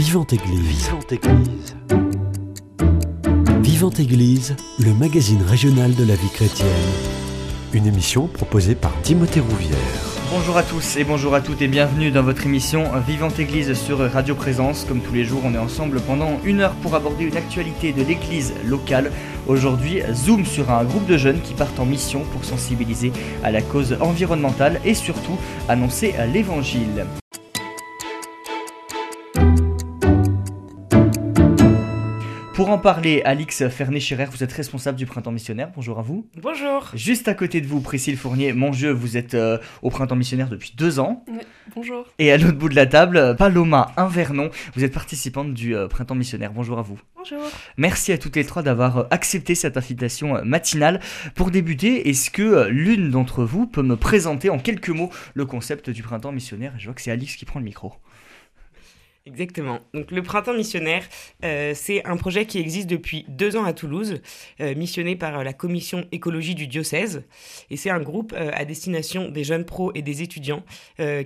Vivante Église. Vivante Église. Vivante Église, le magazine régional de la vie chrétienne. Une émission proposée par Timothée Rouvière. Bonjour à tous et bonjour à toutes et bienvenue dans votre émission Vivante Église sur Radio Présence. Comme tous les jours, on est ensemble pendant une heure pour aborder une actualité de l'église locale. Aujourd'hui, zoom sur un groupe de jeunes qui partent en mission pour sensibiliser à la cause environnementale et surtout annoncer l'évangile. Pour en parler, Alix Fernet-Scherer, vous êtes responsable du Printemps Missionnaire. Bonjour à vous. Bonjour. Juste à côté de vous, Priscille Fournier, mon jeu, vous êtes euh, au Printemps Missionnaire depuis deux ans. Oui, bonjour. Et à l'autre bout de la table, Paloma Invernon, vous êtes participante du euh, Printemps Missionnaire. Bonjour à vous. Bonjour. Merci à toutes les trois d'avoir euh, accepté cette invitation matinale. Pour débuter, est-ce que l'une d'entre vous peut me présenter en quelques mots le concept du Printemps Missionnaire? Je vois que c'est Alix qui prend le micro. Exactement. Donc le Printemps missionnaire, euh, c'est un projet qui existe depuis deux ans à Toulouse, euh, missionné par la commission écologie du diocèse. Et c'est un groupe euh, à destination des jeunes pros et des étudiants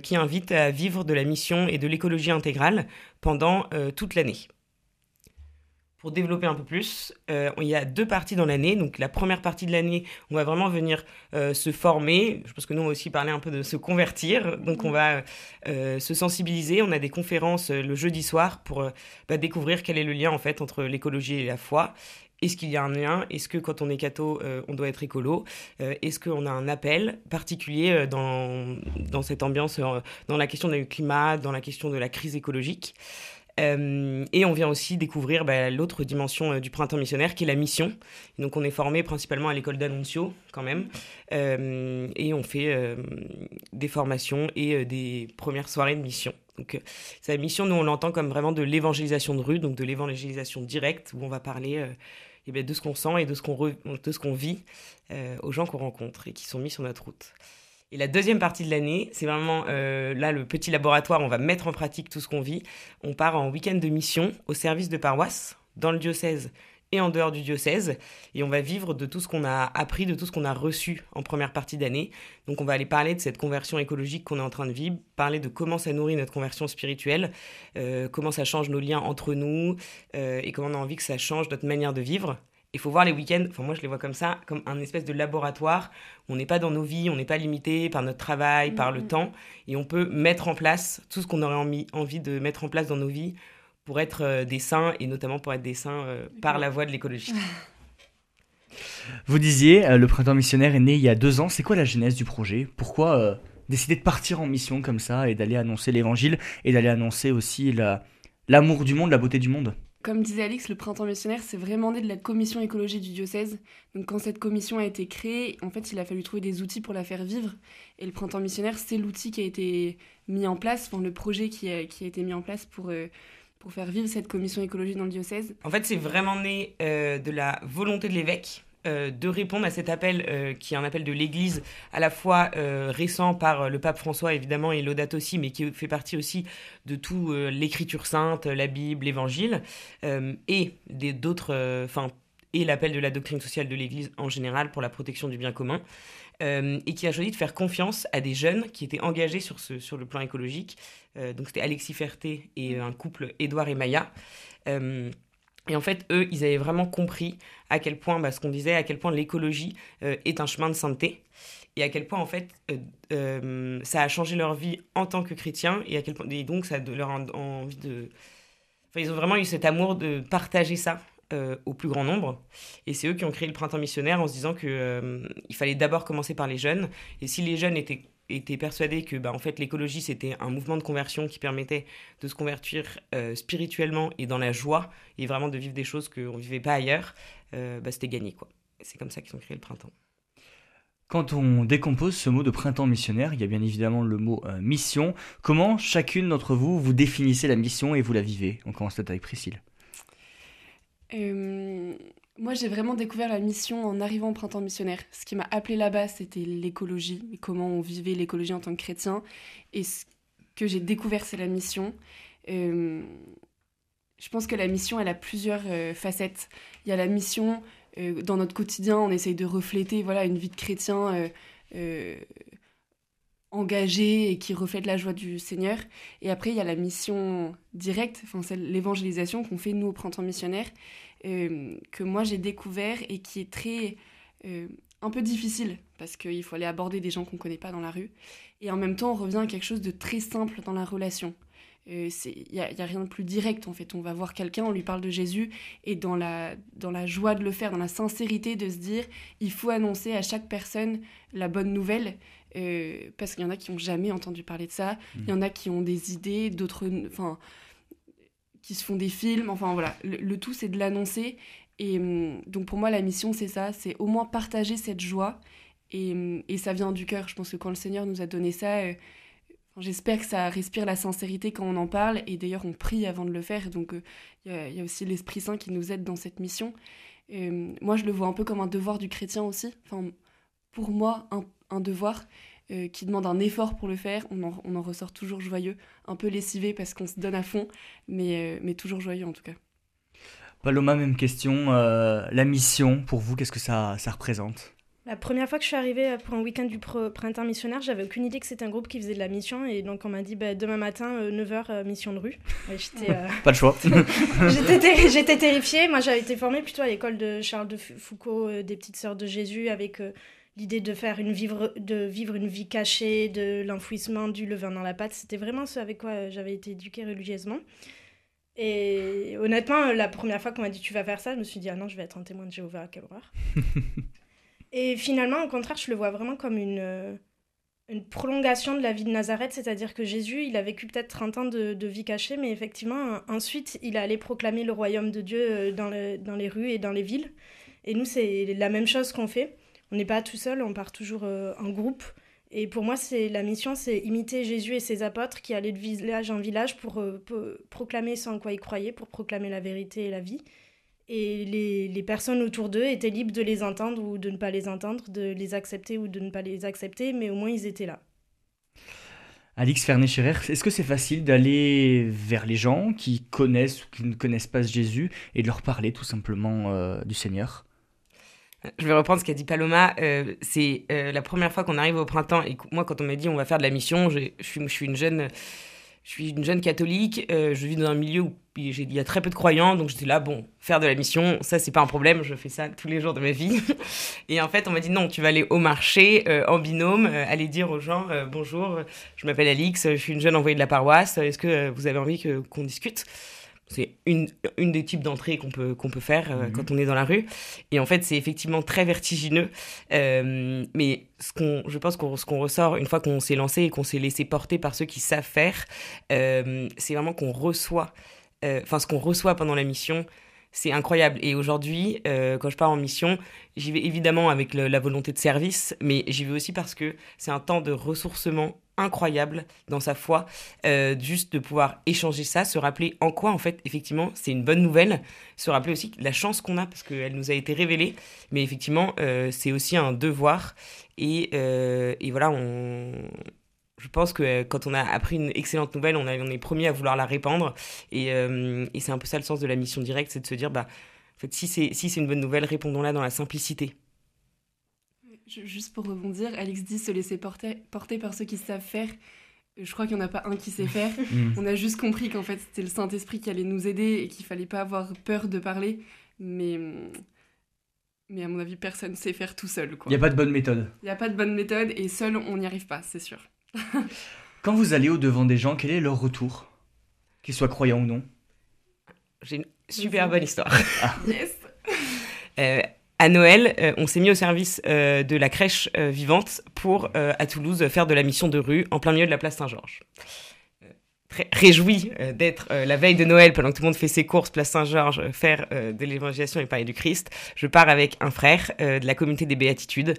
qui invite à vivre de la mission et de l'écologie intégrale pendant toute l'année pour développer un peu plus, euh, il y a deux parties dans l'année. Donc la première partie de l'année, on va vraiment venir euh, se former. Je pense que nous, on va aussi parler un peu de se convertir. Donc on va euh, se sensibiliser. On a des conférences le jeudi soir pour bah, découvrir quel est le lien en fait entre l'écologie et la foi. Est-ce qu'il y a un lien? Est-ce que quand on est catho, on doit être écolo? Est-ce qu'on a un appel particulier dans, dans cette ambiance, dans la question du climat, dans la question de la crise écologique? Euh, et on vient aussi découvrir bah, l'autre dimension euh, du printemps missionnaire qui est la mission. donc on est formé principalement à l'école d'Annunzio quand même. Euh, et on fait des formations et des premières soirées de mission. Donc la mission, nous on l'entend comme vraiment de l'évangélisation de rue, donc de l'évangélisation directe où on va parler eh de ce qu'on sent et de ce qu'on, de ce qu'on vit aux gens qu'on rencontre et qui sont mis sur notre route. Et la deuxième partie de l'année, c'est vraiment euh, là le petit laboratoire, on va mettre en pratique tout ce qu'on vit. On part en week-end de mission au service de paroisse, dans le diocèse et en dehors du diocèse. Et on va vivre de tout ce qu'on a appris, de tout ce qu'on a reçu en première partie d'année. Donc on va aller parler de cette conversion écologique qu'on est en train de vivre, parler de comment ça nourrit notre conversion spirituelle, euh, comment ça change nos liens entre nous euh, et comment on a envie que ça change notre manière de vivre il faut voir les week-ends, enfin moi je les vois comme ça, comme un espèce de laboratoire. On n'est pas dans nos vies, on n'est pas limité par notre travail, par le temps, et on peut mettre en place tout ce qu'on aurait envie, de mettre en place dans nos vies pour être euh, des saints, et notamment pour être des saints euh, par la voie de l'écologie. Vous disiez, euh, le printemps missionnaire est né il y a deux ans. C'est quoi la genèse du projet? Pourquoi décider de partir en mission comme ça et d'aller annoncer l'évangile et d'aller annoncer aussi l'amour du monde, la beauté du monde? Comme disait Alix, le printemps missionnaire, c'est vraiment né de la commission écologie du diocèse. Donc quand cette commission a été créée, en fait, il a fallu trouver des outils pour la faire vivre. Et le printemps missionnaire, c'est l'outil qui a été mis en place, enfin le projet qui a, été mis en place pour, euh, faire vivre cette commission écologie dans le diocèse. En fait, c'est vraiment né euh, de la volonté de l'évêque euh, de répondre à cet appel euh, qui est un appel de l'Église à la fois euh, récent par le pape François évidemment et l'audate aussi, mais qui fait partie aussi de tout l'Écriture sainte, la Bible, l'Évangile et d'autres, enfin et l'appel de la doctrine sociale de l'Église en général pour la protection du bien commun. et qui a choisi de faire confiance à des jeunes qui étaient engagés sur, ce, sur le plan écologique. donc c'était Alexis Ferté et un couple, Édouard et Maya. Et en fait, eux, ils avaient vraiment compris à quel point, bah, ce qu'on disait, à quel point l'écologie euh, est un chemin de sainteté, et à quel point, en fait, euh, euh, ça a changé leur vie en tant que chrétiens, et à quel point, et donc, ça leur a envie de... Enfin, ils ont vraiment eu cet amour de partager ça au plus grand nombre. Et c'est eux qui ont créé le printemps missionnaire en se disant qu'il il fallait d'abord commencer par les jeunes, et si les jeunes étaient était persuadé que bah, en fait l'écologie c'était un mouvement de conversion qui permettait de se convertir euh, spirituellement et dans la joie et vraiment de vivre des choses qu'on ne vivait pas ailleurs, euh, bah, c'était gagné quoi. C'est comme ça qu'ils ont créé le printemps. Quand on décompose ce mot de printemps missionnaire, il y a bien évidemment le mot euh, mission. Comment chacune d'entre vous vous définissez la mission et vous la vivez? On commence peut-être avec Priscille. Moi, j'ai vraiment découvert la mission en arrivant au printemps missionnaire. Ce qui m'a appelé là-bas, c'était l'écologie, comment on vivait l'écologie en tant que chrétien. Et ce que j'ai découvert, c'est la mission. Euh, je pense que la mission, elle a plusieurs euh, facettes. Il y a la mission, euh, dans notre quotidien, on essaye de refléter voilà, une vie de chrétien engagée et qui reflète la joie du Seigneur. Et après, il y a la mission directe, enfin, c'est l'évangélisation qu'on fait nous au printemps missionnaire, euh, que moi j'ai découvert et qui est très euh, un peu difficile parce qu'il faut aller aborder des gens qu'on ne connaît pas dans la rue. Et en même temps, on revient à quelque chose de très simple dans la relation. Il n'y a, y a, rien de plus direct en fait. On va voir quelqu'un, on lui parle de Jésus et dans la, dans la joie de le faire, dans la sincérité de se dire il faut annoncer à chaque personne la bonne nouvelle euh, parce qu'il y en a qui n'ont jamais entendu parler de ça, il y en a qui ont des idées, d'autres enfin qui se font des films, enfin voilà. Le, tout c'est de l'annoncer et hum, donc pour moi la mission c'est ça, c'est au moins partager cette joie et, hum, et, ça vient du cœur. Je pense que quand le Seigneur nous a donné ça. Euh, J'espère que ça respire la sincérité quand on en parle, et d'ailleurs on prie avant de le faire, donc il euh, y, a aussi l'Esprit Saint qui nous aide dans cette mission. Euh, moi je le vois un peu comme un devoir du chrétien aussi, enfin, pour moi un, un devoir euh, qui demande un effort pour le faire, on en, on en, ressort toujours joyeux, un peu lessivé parce qu'on se donne à fond, mais, mais toujours joyeux en tout cas. Paloma, même question, la mission pour vous, qu'est-ce que ça, ça représente? La première fois que je suis arrivée euh, pour un week-end du printemps missionnaire, j'avais aucune idée que c'était un groupe qui faisait de la mission. Et donc, on m'a dit bah, demain matin, 9h, euh, euh, mission de rue. Pas de choix. J'étais terrifiée. Moi, j'avais été formée plutôt à l'école de Charles de Foucault, des Petites Sœurs de Jésus, avec l'idée de faire une vivre, de vivre une vie cachée, de l'enfouissement, du levain dans la pâte. C'était vraiment ce avec quoi j'avais été éduquée religieusement. Et honnêtement, la première fois qu'on m'a dit tu vas faire ça, je me suis dit ah non, je vais être un témoin de Jéhovah, quelle horreur. Et finalement, au contraire, je le vois vraiment comme une, euh, une prolongation de la vie de Nazareth, c'est-à-dire que Jésus, il a vécu peut-être 30 ans de, de, vie cachée, mais effectivement, ensuite, il a allé proclamer le royaume de Dieu euh, dans, le, dans les rues et dans les villes. Et nous, c'est la même chose qu'on fait. On n'est pas tout seul, on part toujours euh, en groupe. Et pour moi, c'est la mission, c'est imiter Jésus et ses apôtres qui allaient de village en village pour, pour proclamer ce en quoi ils croyaient, pour proclamer la vérité et la vie. Et les, les personnes autour d'eux étaient libres de les entendre ou de ne pas les entendre, de les accepter ou de ne pas les accepter, mais au moins ils étaient là. Alix Fernet-Scherer, est-ce que c'est facile d'aller vers les gens qui connaissent ou qui ne connaissent pas Jésus et de leur parler tout simplement euh, du Seigneur? Je vais reprendre ce qu'a dit Paloma. Euh, c'est euh, la première fois qu'on arrive au printemps et moi, quand on m'a dit on va faire de la mission, je suis, une jeune je suis une jeune catholique, euh, je vis dans un milieu où il y a très peu de croyants, donc j'étais là, bon, faire de la mission, ça c'est pas un problème, je fais ça tous les jours de ma vie. Et en fait, on m'a dit non, tu vas aller au marché en binôme, aller dire aux gens bonjour, je m'appelle Alix, je suis une jeune envoyée de la paroisse, est-ce que vous avez envie qu'on discute? C'est une, une des types d'entrées qu'on peut, qu'on peut faire euh, quand mhm. on est dans la rue. Et en fait, c'est effectivement très vertigineux. Euh, mais ce qu'on, je pense qu'on ce qu'on ressort une fois qu'on s'est lancé et qu'on s'est laissé porter par ceux qui savent faire, euh, c'est vraiment qu'on reçoit, enfin ce qu'on reçoit pendant la mission, c'est incroyable. Et aujourd'hui, quand je pars en mission, j'y vais évidemment avec la volonté de service, mais j'y vais aussi parce que c'est un temps de ressourcement incroyable dans sa foi, euh, juste de pouvoir échanger ça, se rappeler en quoi en fait effectivement c'est une bonne nouvelle, se rappeler aussi la chance qu'on a parce qu'elle nous a été révélée, mais effectivement euh, c'est aussi un devoir et, euh, et, voilà on je pense que quand on a appris une excellente nouvelle, on, est promis à vouloir la répandre et, et c'est un peu ça le sens de la mission directe, c'est de se dire bah en fait si c'est si une bonne nouvelle, répondons-la dans la simplicité juste pour rebondir, Alex dit se laisser porter, porter par ceux qui savent faire. Je crois qu'il n'y en a pas un qui sait faire. Mm. On a juste compris qu'en fait, c'était le Saint-Esprit qui allait nous aider et qu'il fallait pas avoir peur de parler. Mais, mais à mon avis, personne ne sait faire tout seul. Il n'y a pas de bonne méthode. Il n'y a pas de bonne méthode et seul, on n'y arrive pas, c'est sûr. Quand vous allez au-devant des gens, quel est leur retour? Qu'ils soient croyants ou non? J'ai une super bonne histoire. Ah. Yes euh, à Noël, euh, on s'est mis au service euh, de la crèche euh, vivante pour, à Toulouse, faire de la mission de rue en plein milieu de la place Saint-Georges. Réjoui d'être la veille de Noël, pendant que tout le monde fait ses courses, place Saint-Georges, faire de l'évangélisation et parler du Christ, je pars avec un frère de la communauté des Béatitudes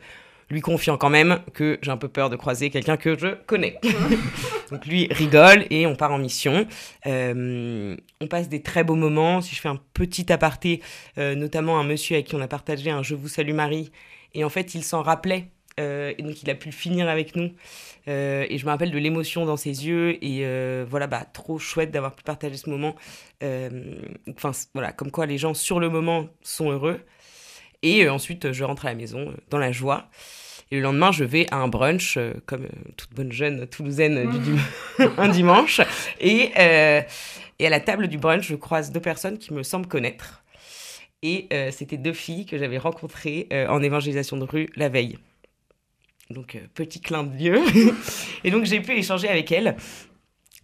lui confiant quand même que j'ai un peu peur de croiser quelqu'un que je connais. Donc lui rigole et on part en mission. Euh, on passe des très beaux moments. Si je fais un petit aparté, euh, notamment un monsieur avec qui on a partagé un Je vous salue Marie, et en fait il s'en rappelait. Euh, et donc il a pu le finir avec nous. et je me rappelle de l'émotion dans ses yeux. Et voilà, bah, trop chouette d'avoir pu partager ce moment. Enfin, voilà, comme quoi les gens sur le moment sont heureux. Et euh, ensuite, je rentre à la maison euh, dans la joie. Et le lendemain, je vais à un brunch, comme toute bonne jeune toulousaine du un dimanche. Et, et à la table du brunch, je croise deux personnes qui me semblent connaître. Et c'était deux filles que j'avais rencontrées en évangélisation de rue la veille. Donc, petit clin d'yeux. et donc, j'ai pu échanger avec elles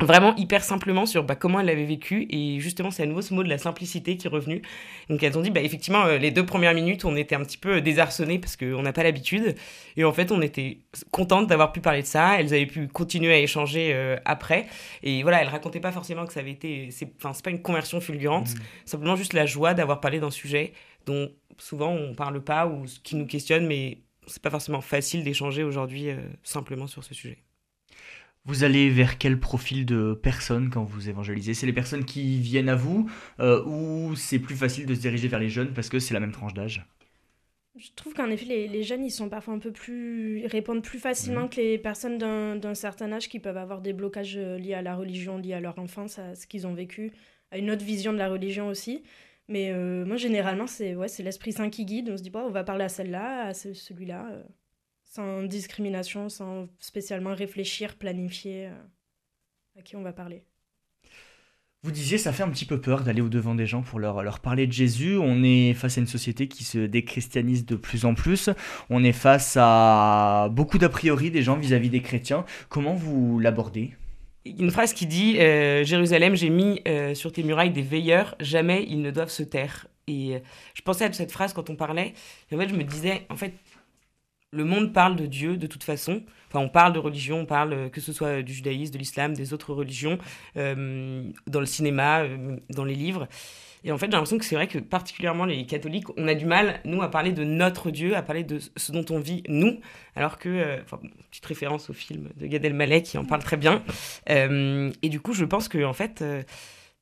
vraiment hyper simplement sur bah, comment elle l'avait vécu et justement c'est à nouveau ce mot de la simplicité qui est revenu. Donc elles ont dit bah effectivement euh, les deux premières minutes on était un petit peu désarçonnés parce qu'on n'a pas l'habitude. Et en fait on était contentes d'avoir pu parler de ça. Elles avaient pu continuer à échanger euh, après. Et voilà elles racontaient pas forcément que ça avait été c'est enfin c'est pas une conversion fulgurante. Mmh. simplement juste la joie d'avoir parlé d'un sujet dont souvent on parle pas ou qui nous questionne mais c'est pas forcément facile d'échanger aujourd'hui euh, simplement sur ce sujet vous allez vers quel profil de personnes quand vous évangélisez? C'est les personnes qui viennent à vous euh, ou c'est plus facile de se diriger vers les jeunes parce que c'est la même tranche d'âge? Je trouve qu'en effet, les, jeunes, ils sont parfois un peu plus. Ils répondent plus facilement mmh. que les personnes d'un certain âge qui peuvent avoir des blocages euh, liés à la religion, liés à leur enfance, à ce qu'ils ont vécu, à une autre vision de la religion aussi. Mais euh, moi, généralement, c'est ouais, l'Esprit Saint qui guide. On se dit, bon, on va parler à celle-là, à celui-là sans discrimination, sans spécialement réfléchir, planifier euh, à qui on va parler. Vous disiez, ça fait un petit peu peur d'aller au-devant des gens pour leur, leur parler de Jésus. On est face à une société qui se déchristianise de plus en plus. On est face à beaucoup d'a priori des gens vis-à-vis des chrétiens. Comment vous l'abordez? Une phrase qui dit euh, Jérusalem, j'ai mis euh, sur tes murailles des veilleurs, jamais ils ne doivent se taire. Et je pensais à cette phrase quand on parlait. Et en fait, je me disais, en fait, le monde parle de Dieu de toute façon. Enfin, on parle de religion, on parle euh, que ce soit du judaïsme, de l'islam, des autres religions, euh, dans le cinéma, euh, dans les livres. Et en fait, j'ai l'impression que c'est vrai que particulièrement les catholiques, on a du mal, nous, à parler de notre Dieu, à parler de ce dont on vit, nous, alors que, enfin, petite référence au film de Gad Elmaleh qui en parle très bien. et du coup, je pense que, en fait,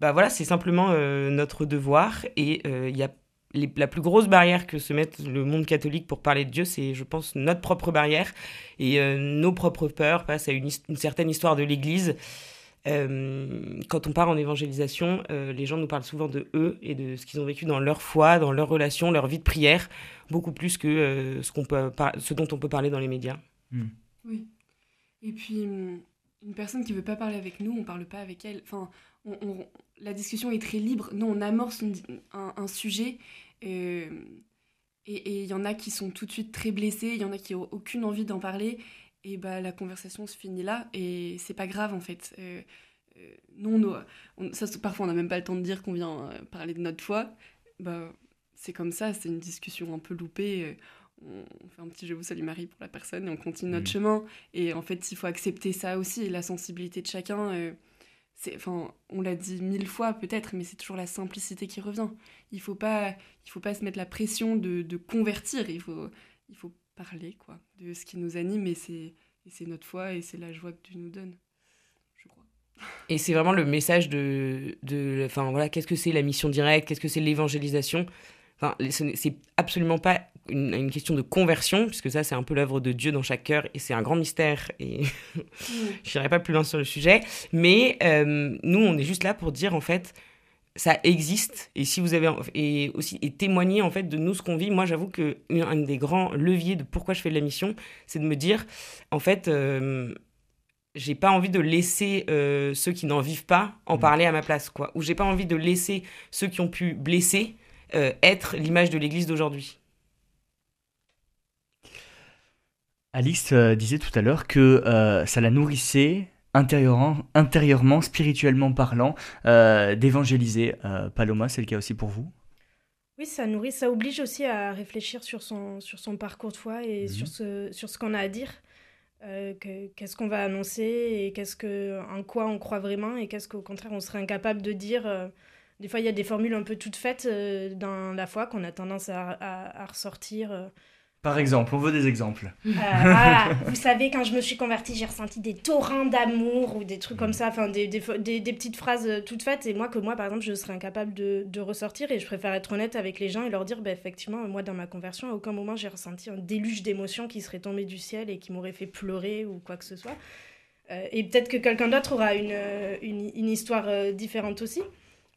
bah voilà, c'est simplement notre devoir et il y a la plus grosse barrière que se met le monde catholique pour parler de Dieu, c'est, je pense, notre propre barrière et euh, nos propres peurs face à une, certaine histoire de l'Église. Euh, quand on part en évangélisation, euh, les gens nous parlent souvent de eux et de ce qu'ils ont vécu dans leur foi, dans leur relation, leur vie de prière, beaucoup plus que ce, qu'on peut ce dont on peut parler dans les médias. Hmm. Oui. Et puis, hum, une personne qui veut pas parler avec nous, on parle pas avec elle. Enfin, la discussion est très libre. Nous, on amorce un, sujet euh, et il y en a qui sont tout de suite très blessés, il y en a qui n'ont aucune envie d'en parler. Et bah, la conversation se finit là et c'est pas grave en fait. Euh, euh, non, ça, parfois on n'a même pas le temps de dire qu'on vient parler de notre foi. Bah, c'est comme ça, c'est une discussion un peu loupée on fait un petit je vous salue Marie pour la personne et on continue notre mmh. chemin. Et en fait, il faut accepter ça aussi, la sensibilité de chacun enfin, on l'a dit mille fois peut-être, mais c'est toujours la simplicité qui revient. Il faut pas, il faut pas se mettre la pression de, convertir. Il faut, il faut parler quoi, de ce qui nous anime et c'est, notre foi et c'est la joie que Dieu nous donne. Je crois. Et c'est vraiment le message de, de enfin voilà, qu'est-ce que c'est la mission directe, qu'est-ce que c'est l'évangélisation? Enfin, c'est absolument pas une, question de conversion, puisque ça, c'est un peu l'œuvre de Dieu dans chaque cœur, et c'est un grand mystère, et je n'irai pas plus loin sur le sujet. Mais euh, nous, on est juste là pour dire, en fait, ça existe, et si vous avez, et aussi, et témoigner, en fait, de nous, ce qu'on vit. Moi, j'avoue que un des grands leviers de pourquoi je fais de la mission, c'est de me dire, en fait, euh, j'ai pas envie de laisser euh, ceux qui n'en vivent pas en mmh. parler à ma place, quoi. Ou j'ai pas envie de laisser ceux qui ont pu blesser être l'image de l'Église d'aujourd'hui. Alice euh, disait tout à l'heure que euh, ça la nourrissait intérieurement, intérieurement spirituellement parlant, euh, d'évangéliser. Paloma, c'est le cas aussi pour vous? Oui, ça nourrit, ça oblige aussi à réfléchir sur son, sur son parcours de foi et mhm. sur ce, sur ce qu'on a à dire. qu'est-ce qu'on va annoncer et qu'est-ce que, en quoi on croit vraiment et qu'est-ce qu'au contraire on serait incapable de dire. des fois, il y a des formules un peu toutes faites dans la foi qu'on a tendance à, à ressortir par exemple, on veut des exemples. Euh. Vous savez, quand je me suis convertie, j'ai ressenti des torrents d'amour ou des trucs comme ça, enfin des, des, petites phrases euh, toutes faites, et moi que moi, par exemple, je serais incapable de, de ressortir, et je préfère être honnête avec les gens et leur dire, bah, effectivement, moi, dans ma conversion, à aucun moment j'ai ressenti un déluge d'émotions qui serait tombé du ciel et qui m'aurait fait pleurer ou quoi que ce soit. Euh, et peut-être que quelqu'un d'autre aura une, une histoire différente aussi.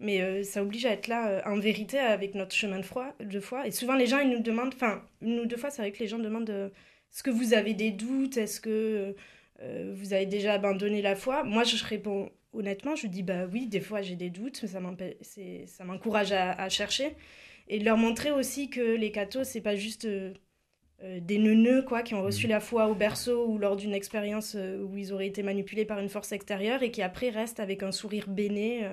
Mais euh, ça oblige à être là euh, en vérité avec notre chemin de foi, de foi. Et souvent, les gens, ils nous demandent, enfin, une ou deux fois, c'est vrai que les gens demandent euh, est-ce que vous avez des doutes? Est-ce que vous avez déjà abandonné la foi? Moi, je réponds honnêtement, je dis bah oui, des fois j'ai des doutes, mais ça m'encourage à, chercher. Et leur montrer aussi que les cathos, c'est pas juste des neuneux quoi, qui ont reçu mmh. la foi au berceau ou lors d'une expérience où ils auraient été manipulés par une force extérieure et qui après restent avec un sourire béné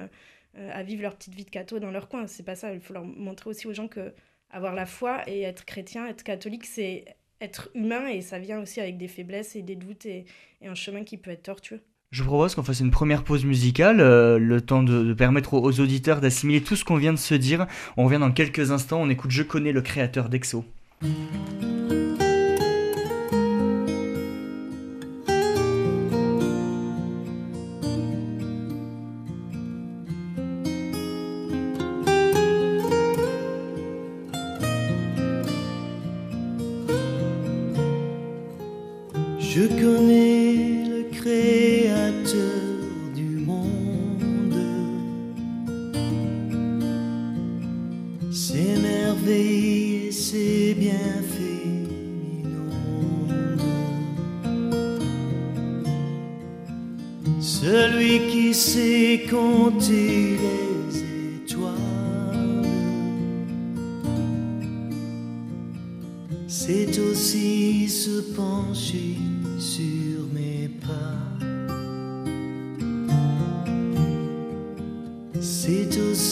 à vivre leur petite vie de catho dans leur coin. C'est pas ça, il faut leur montrer aussi aux gens que avoir la foi et être chrétien, être catholique, c'est être humain et ça vient aussi avec des faiblesses et des doutes et, un chemin qui peut être tortueux. Je propose qu'on fasse une première pause musicale, euh, le temps de, permettre aux, auditeurs d'assimiler tout ce qu'on vient de se dire. On revient dans quelques instants, on écoute Je connais le créateur d'Exo.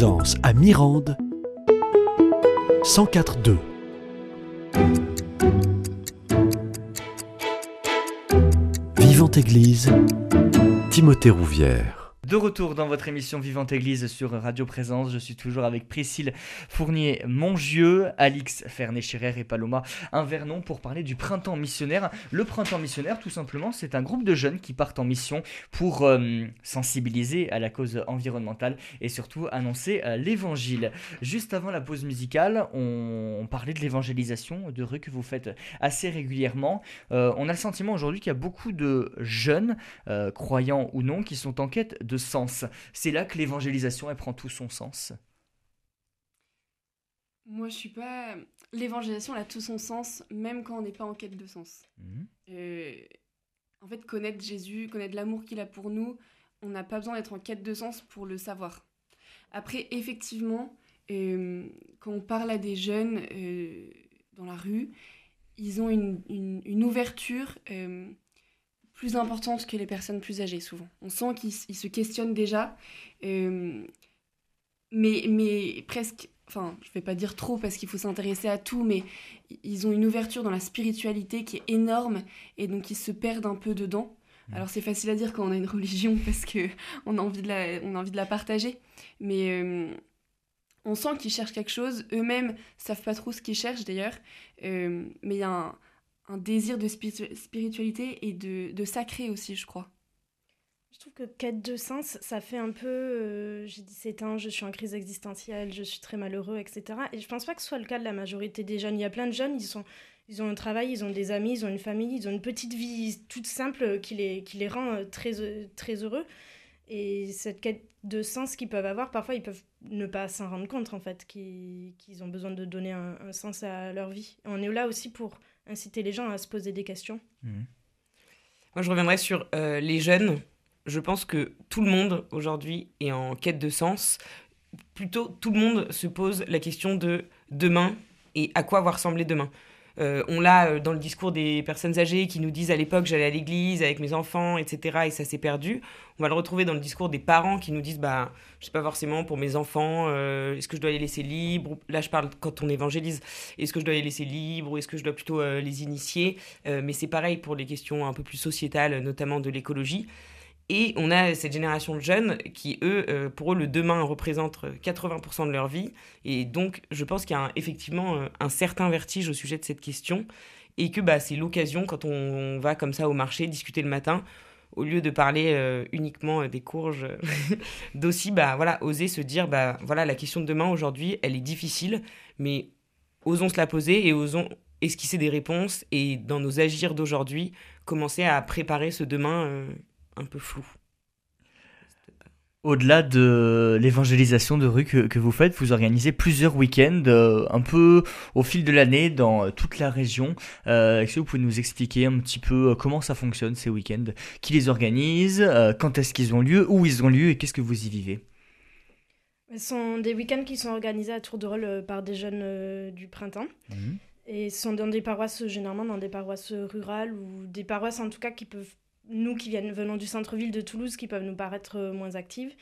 À Mirande. 104.2 Vivante Église Timothée Rouvière De retour dans votre émission Vivante Église sur Radio Présence, je suis toujours avec Priscille Fournier-Mongieux, Alix Fernet-Scherer et Paloma Invernon pour parler du printemps missionnaire. Le printemps missionnaire, tout simplement, c'est un groupe de jeunes qui partent en mission pour euh, sensibiliser à la cause environnementale et surtout annoncer euh, l'évangile. Juste avant la pause musicale, on, parlait de l'évangélisation de rue que vous faites assez régulièrement. Euh, on a le sentiment aujourd'hui qu'il y a beaucoup de jeunes, croyants ou non, qui sont en quête de sens. C'est là que l'évangélisation, elle prend tout son sens. Moi, je suis pas. L'évangélisation, elle a tout son sens, même quand on n'est pas en quête de sens. Mhm. Euh, en fait, connaître Jésus, connaître l'amour qu'il a pour nous, on n'a pas besoin d'être en quête de sens pour le savoir. Après, effectivement, euh, quand on parle à des jeunes euh, dans la rue, ils ont une, une ouverture plus importante que les personnes plus âgées, souvent. On sent qu'ils se questionnent déjà, euh, mais, mais presque, enfin, je vais pas dire trop parce qu'il faut s'intéresser à tout, mais ils ont une ouverture dans la spiritualité qui est énorme et donc ils se perdent un peu dedans. Mmh. Alors c'est facile à dire quand on a une religion parce que on a envie de la, on a envie de la partager, mais euh, on sent qu'ils cherchent quelque chose. Eux-mêmes savent pas trop ce qu'ils cherchent d'ailleurs, euh, mais il y a un, un désir de spiritualité et de, sacré aussi, je crois. Je trouve que quête de sens, ça fait un peu. Euh, j'ai 17 ans, je suis en crise existentielle, je suis très malheureux, etc. Et je pense pas que ce soit le cas de la majorité des jeunes. Il y a plein de jeunes, ils, sont, ils ont un travail, ils ont des amis, ils ont une famille, ils ont une petite vie toute simple qui les, qui les rend euh, très, euh, très heureux. Et cette quête de sens qu'ils peuvent avoir, parfois ils peuvent ne pas s'en rendre compte en fait, qu'ils ont besoin de donner un, sens à leur vie. On est là aussi pour inciter les gens à se poser des questions. Mhm. Moi, je reviendrai sur euh, les jeunes. Je pense que tout le monde aujourd'hui est en quête de sens. Plutôt, tout le monde se pose la question de demain et à quoi va ressembler demain. Euh, on l'a euh, dans le discours des personnes âgées qui nous disent à l'époque j'allais à l'église avec mes enfants, etc. et ça s'est perdu. On va le retrouver dans le discours des parents qui nous disent bah je sais pas forcément pour mes enfants euh, est-ce que je dois les laisser libres? Là je parle quand on évangélise est-ce que je dois les laisser libres? Ou est-ce que je dois plutôt les initier? mais c'est pareil pour les questions un peu plus sociétales, notamment de l'écologie. Et on a cette génération de jeunes qui, eux, euh, pour eux, le demain représente 80% de leur vie. Et donc, je pense qu'il y a effectivement euh, un certain vertige au sujet de cette question. Et que bah, c'est l'occasion, quand on, va comme ça au marché, discuter le matin, au lieu de parler euh, uniquement des courges, d'aussi bah, voilà, oser se dire bah, voilà, la question de demain, aujourd'hui, elle est difficile, mais osons se la poser et osons esquisser des réponses. Et dans nos agirs d'aujourd'hui, commencer à préparer ce demain un peu flou. Au-delà de l'évangélisation de rue que, vous faites, vous organisez plusieurs week-ends euh, un peu au fil de l'année dans toute la région. Euh, est-ce que vous pouvez nous expliquer un petit peu euh, comment ça fonctionne ces week-ends? Qui les organise Quand est-ce qu'ils ont lieu Où ils ont lieu Et qu'est-ce que vous y vivez? Ce sont des week-ends qui sont organisés à tour de rôle par des jeunes du printemps. Mmh. Et ce sont dans des paroisses, généralement dans des paroisses rurales ou des paroisses en tout cas qui peuvent nous qui viennent, venons du centre-ville de Toulouse, qui peuvent nous paraître euh, moins actives.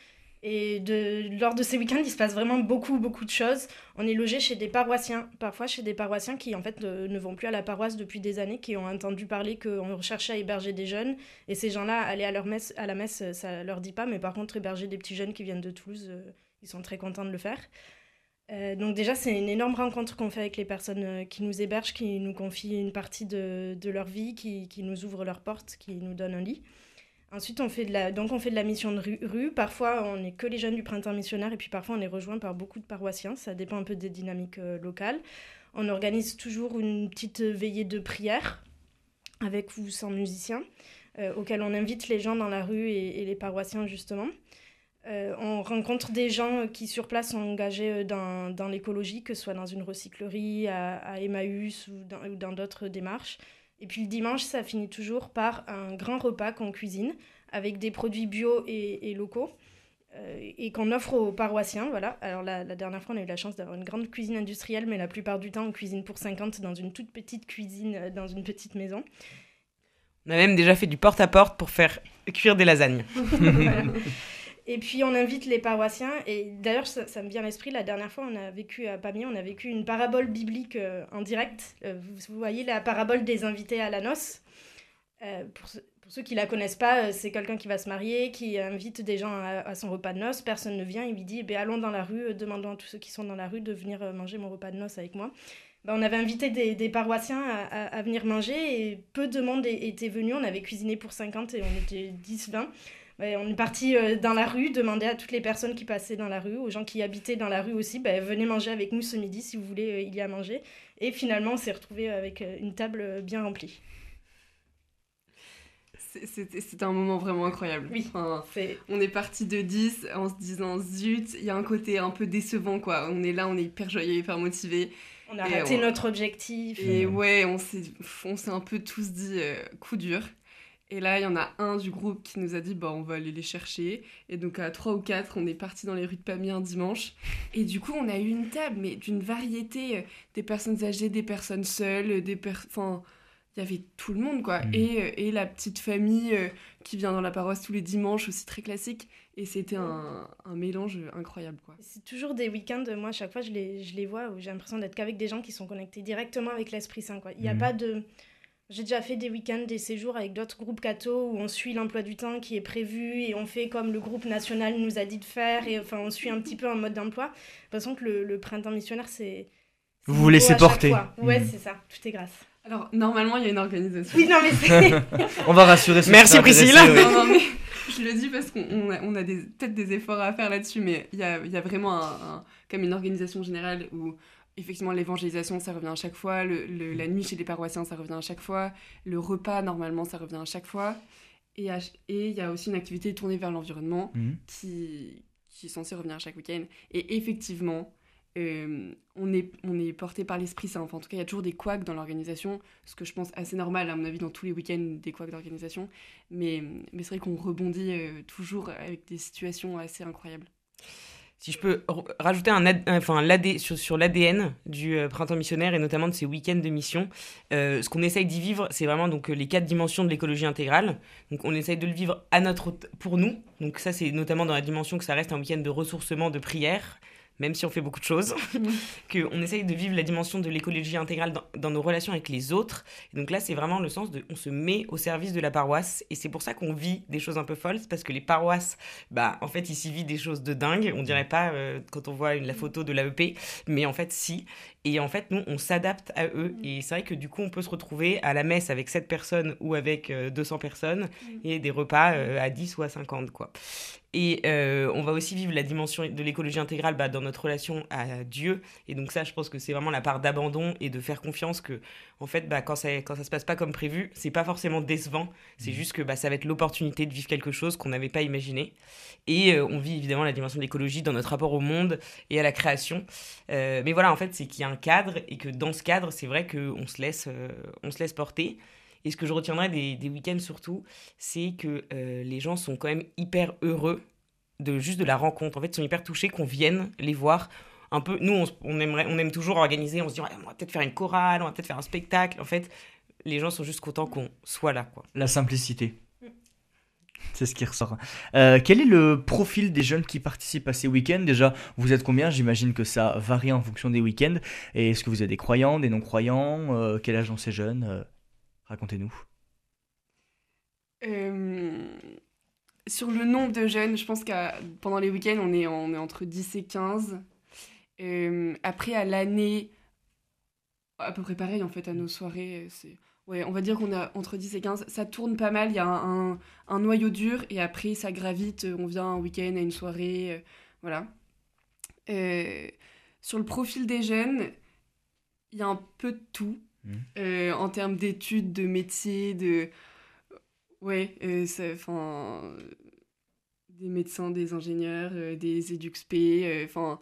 Et de, lors de ces week-ends, il se passe vraiment beaucoup, beaucoup de choses. On est logé chez des paroissiens, parfois chez des paroissiens qui, en fait, ne, vont plus à la paroisse depuis des années, qui ont entendu parler qu'on recherchait à héberger des jeunes. Et ces gens-là, aller à, leur messe, à la messe, ça leur dit pas. Mais par contre, héberger des petits jeunes qui viennent de Toulouse, euh, ils sont très contents de le faire. Euh, donc déjà, c'est une énorme rencontre qu'on fait avec les personnes euh, qui nous hébergent, qui nous confient une partie de, leur vie, qui, nous ouvrent leurs portes, qui nous donnent un lit. Ensuite, on fait de la, donc on fait de la mission de rue. Parfois, on n'est que les jeunes du printemps missionnaire, et puis parfois, on est rejoint par beaucoup de paroissiens. Ça dépend un peu des dynamiques euh, locales. On organise toujours une petite veillée de prière, avec ou sans musiciens, auquel on invite les gens dans la rue et, et les paroissiens, justement. Euh, on rencontre des gens qui sur place sont engagés euh, dans, dans l'écologie, que ce soit dans une recyclerie, à, Emmaüs ou dans d'autres démarches. Et puis le dimanche, ça finit toujours par un grand repas qu'on cuisine avec des produits bio et, locaux euh, et qu'on offre aux paroissiens. Voilà. Alors la, la, dernière fois, on a eu la chance d'avoir une grande cuisine industrielle, mais la plupart du temps, on cuisine pour 50 dans une toute petite cuisine, dans une petite maison. On a même déjà fait du porte-à-porte -porte pour faire cuire des lasagnes. Et puis on invite les paroissiens. Et d'ailleurs, ça, me vient à l'esprit, la dernière fois, on a vécu à Pamiers, on a vécu une parabole biblique euh, en direct. Euh, vous, voyez la parabole des invités à la noce. pour, pour, ceux qui la connaissent pas, c'est quelqu'un qui va se marier, qui invite des gens à, son repas de noces. Personne ne vient, il lui dit eh allons dans la rue, demandons à tous ceux qui sont dans la rue de venir manger mon repas de noces avec moi. Ben, on avait invité des, paroissiens à, à, venir manger et peu de monde était venu. On avait cuisiné pour 50 et on était 10-20 on est parti euh, dans la rue, demander à toutes les personnes qui passaient dans la rue, aux gens qui habitaient dans la rue aussi, bah, venez manger avec nous ce midi si vous voulez, euh, il y a à manger. Et finalement, on s'est retrouvé avec euh, une table bien remplie. C'était un moment vraiment incroyable. Oui, on est parti de 10 en se disant zut, il y a un côté un peu décevant quoi. On est là, on est hyper joyeux, hyper motivé. On a raté notre objectif. Et ouais, on s'est un peu tous dit coup dur. Et là, il y en a un du groupe qui nous a dit bah, on va aller les chercher. Et donc, à trois ou quatre, on est parti dans les rues de Pamiers un dimanche. Et du coup, on a eu une table, mais d'une variété euh, des personnes âgées, des personnes seules, des personnes. Enfin, il y avait tout le monde, quoi. Mmh. Et, euh, et, la petite famille euh, qui vient dans la paroisse tous les dimanches, aussi très classique. Et c'était un, un, mélange incroyable, quoi. C'est toujours des week-ends, moi, à chaque fois, je les, je les vois où j'ai l'impression d'être qu'avec des gens qui sont connectés directement avec l'Esprit Saint, quoi. Il n'y a mmh. pas de j'ai déjà fait des week-ends, des séjours avec d'autres groupes cathos où on suit l'emploi du temps qui est prévu et on fait comme le groupe national nous a dit de faire et enfin on suit un petit peu un mode d'emploi. De toute façon que le, printemps missionnaire c'est... Vous vous laissez porter. Ouais, mmh. c'est ça, tout est grâce. Alors normalement il y a une organisation. Oui, non mais c'est... on va rassurer Merci Priscille non, non, mais je le dis parce qu'on a, on a peut-être des efforts à faire là-dessus, mais il y a, y a, vraiment un, comme une organisation générale où effectivement, l'évangélisation, ça revient à chaque fois. Le, la nuit chez les paroissiens, ça revient à chaque fois. Le repas, normalement, ça revient à chaque fois. Et il y a aussi une activité tournée vers l'environnement mhm. qui, qui est censée revenir à chaque week-end. Et effectivement, euh, on, est, on est porté par l'Esprit Saint. Enfin, en tout cas, il y a toujours des couacs dans l'organisation, ce que je pense assez normal, à mon avis, dans tous les week-ends, des couacs d'organisation. Mais, mais c'est vrai qu'on rebondit euh, toujours avec des situations assez incroyables. Si je peux rajouter un enfin, sur, sur l'ADN du euh, printemps missionnaire et notamment de ces week-ends de mission, euh, ce qu'on essaye d'y vivre, c'est vraiment donc, les quatre dimensions de l'écologie intégrale. Donc on essaye de le vivre à notre, pour nous. Donc ça, c'est notamment dans la dimension que ça reste un week-end de ressourcement, de prière, même si on fait beaucoup de choses, qu'on essaye de vivre la dimension de l'écologie intégrale dans, nos relations avec les autres. Et donc là, c'est vraiment le sens de on se met au service de la paroisse. Et c'est pour ça qu'on vit des choses un peu folles, parce que les paroisses, bah, en fait, ici vivent des choses de dingue. On dirait pas euh, quand on voit la photo de l'AEP, mais en fait, si. Et en fait, nous, on s'adapte à eux. Et c'est vrai que du coup, on peut se retrouver à la messe avec 7 personnes ou avec 200 euh, personnes et des repas euh, à 10 ou à 50, quoi. Et euh, on va aussi vivre la dimension de l'écologie intégrale bah, dans notre relation à Dieu. Et donc ça, je pense que c'est vraiment la part d'abandon et de faire confiance que, en fait, bah, quand, ça, quand ça se passe pas comme prévu, c'est pas forcément décevant. C'est mmh. juste que bah, ça va être l'opportunité de vivre quelque chose qu'on n'avait pas imaginé. Et euh, on vit évidemment la dimension de l'écologie dans notre rapport au monde et à la création. Euh, mais voilà, en fait, c'est qu'il y a un cadre et que dans ce cadre, c'est vrai qu'on se, laisse, on se laisse porter. Et ce que je retiendrai des, week-ends surtout, c'est que euh, les gens sont quand même hyper heureux de juste de la rencontre. En fait, ils sont hyper touchés qu'on vienne les voir. Un peu, nous, on, aimerait, on aime toujours organiser. On se dit, on va peut-être faire une chorale, on va peut-être faire un spectacle. En fait, les gens sont juste contents qu'on soit là, quoi. La simplicité. C'est ce qui ressort. Euh, quel est le profil des jeunes qui participent à ces week-ends? Déjà, vous êtes combien? J'imagine que ça varie en fonction des week-ends. Et est-ce que vous êtes des croyants, des non-croyants? Euh, Quel âge ont ces jeunes? Racontez-nous. Euh, sur le nombre de jeunes, je pense que pendant les week-ends, on est, on est entre 10 et 15. Euh, après, à l'année, à peu près pareil en fait à nos soirées. C'est... Ouais, on va dire qu'on a entre 10 et 15. Ça tourne pas mal, il y a un, un, noyau dur et après ça gravite. On vient un week-end à une soirée. Euh, voilà. sur le profil des jeunes, il y a un peu de tout. Mmh. Euh, en termes d'études, de métiers, de. Ouais, euh, enfin. des médecins, des ingénieurs, euh, des EduxP, enfin.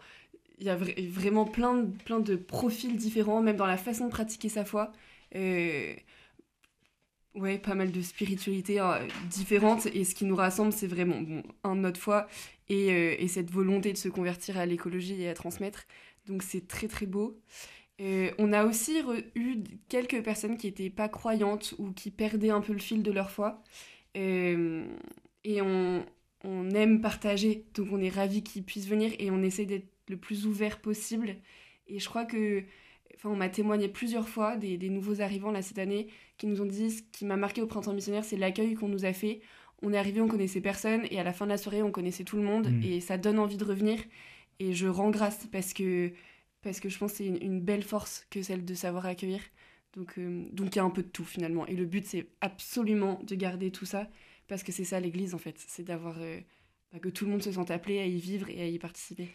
il y a vraiment plein de, plein de profils différents, même dans la façon de pratiquer sa foi. Ouais, pas mal de spiritualités différentes. Et ce qui nous rassemble, c'est vraiment, bon, un, notre foi et, et cette volonté de se convertir à l'écologie et à transmettre. Donc c'est très très beau. Euh, on a aussi eu quelques personnes qui n'étaient pas croyantes ou qui perdaient un peu le fil de leur foi. Euh, et on, aime partager, donc on est ravis qu'ils puissent venir et on essaie d'être le plus ouvert possible. Et je crois que enfin, on m'a témoigné plusieurs fois des, des, nouveaux arrivants là cette année qui nous ont dit ce qui m'a marqué au printemps missionnaire, c'est l'accueil qu'on nous a fait. On est arrivé, on connaissait personne, et à la fin de la soirée, on connaissait tout le monde, mmh. et ça donne envie de revenir. Et je rends grâce parce que, parce que je pense que c'est une, belle force que celle de savoir accueillir. Donc, euh, donc il y a un peu de tout finalement. Et le but, c'est absolument de garder tout ça, parce que c'est ça l'Église en fait, c'est d'avoir euh, bah, que tout le monde se sente appelé à y vivre et à y participer.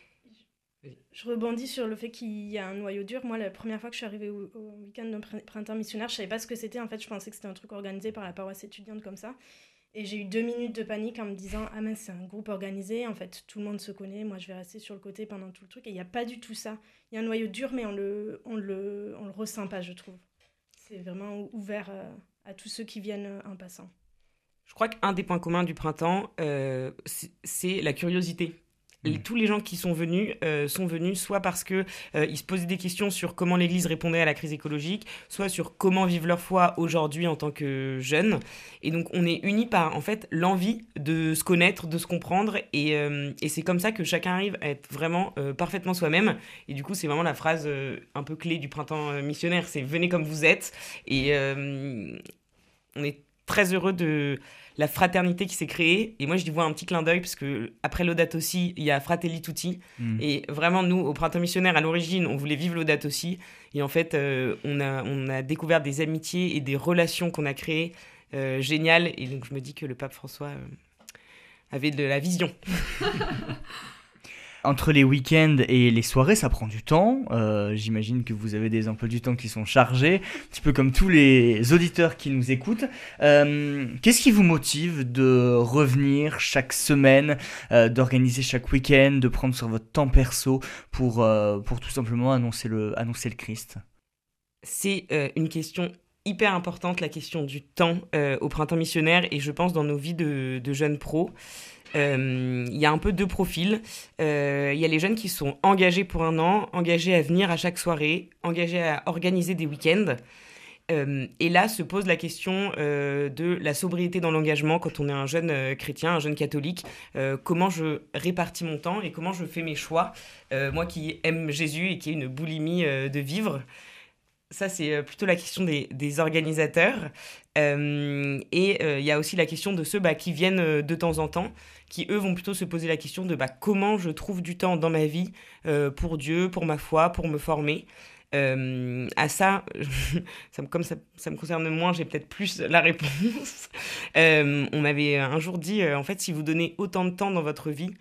Je rebondis sur le fait qu'il y a un noyau dur. Moi, la première fois que je suis arrivée au, week-end d'un printemps missionnaire, je savais pas ce que c'était. En fait, je pensais que c'était un truc organisé par la paroisse étudiante comme ça. Et j'ai eu deux minutes de panique en me disant Ah, mais c'est un groupe organisé, en fait, tout le monde se connaît, moi je vais rester sur le côté pendant tout le truc. Et il n'y a pas du tout ça. Il y a un noyau dur, mais on le, on le, on le ressent pas, je trouve. C'est vraiment ouvert euh, à tous ceux qui viennent euh, en passant. Je crois qu'un des points communs du printemps, euh, c'est la curiosité. Mm. tous les gens qui sont venus euh, sont venus soit parce que euh, ils se posaient des questions sur comment l'Église répondait à la crise écologique, soit sur comment vivre leur foi aujourd'hui en tant que jeunes. Et donc on est unis par en fait l'envie de se connaître, de se comprendre, et, euh, et c'est comme ça que chacun arrive à être vraiment parfaitement soi-même. Et du coup c'est vraiment la phrase un peu clé du printemps missionnaire, c'est venez comme vous êtes. Et on est très heureux de la fraternité qui s'est créée. Et moi, je dis vois un petit clin d'œil, parce que après l'audate aussi, il y a Fratelli Tutti. Mm. Et vraiment, nous, au Printemps Missionnaire, à l'origine, on voulait vivre l'audate aussi. Et en fait, euh, on, a, on a découvert des amitiés et des relations qu'on a créées euh, géniales. Et donc, je me dis que le pape François euh, avait de la vision. entre les week-ends et les soirées, ça prend du temps. Euh, j'imagine que vous avez des emplois du temps qui sont chargés, un petit peu comme tous les auditeurs qui nous écoutent. Euh, qu'est-ce qui vous motive de revenir chaque semaine, euh, d'organiser chaque week-end, de prendre sur votre temps perso pour, pour tout simplement annoncer le, annoncer le Christ? C'est une question hyper importante, la question du temps au printemps missionnaire et je pense dans nos vies de, jeunes pros. Euh, il y a un peu deux profils. Euh, il y a les jeunes qui sont engagés pour un an, engagés à venir à chaque soirée, engagés à organiser des week-ends. Euh, et là se pose la question de la sobriété dans l'engagement quand on est un jeune chrétien, un jeune catholique. comment je répartis mon temps et comment je fais mes choix. moi qui aime Jésus et qui ai une boulimie de vivre. Ça, c'est plutôt la question des, organisateurs. et il y a aussi la question de ceux bah, qui viennent de temps en temps qui eux vont plutôt se poser la question de bah, comment je trouve du temps dans ma vie euh, pour Dieu, pour ma foi, pour me former. Euh, à ça, comme ça, me concerne moins, j'ai peut-être plus la réponse. Euh, on m'avait un jour dit, en fait, si vous donnez autant de temps dans votre vie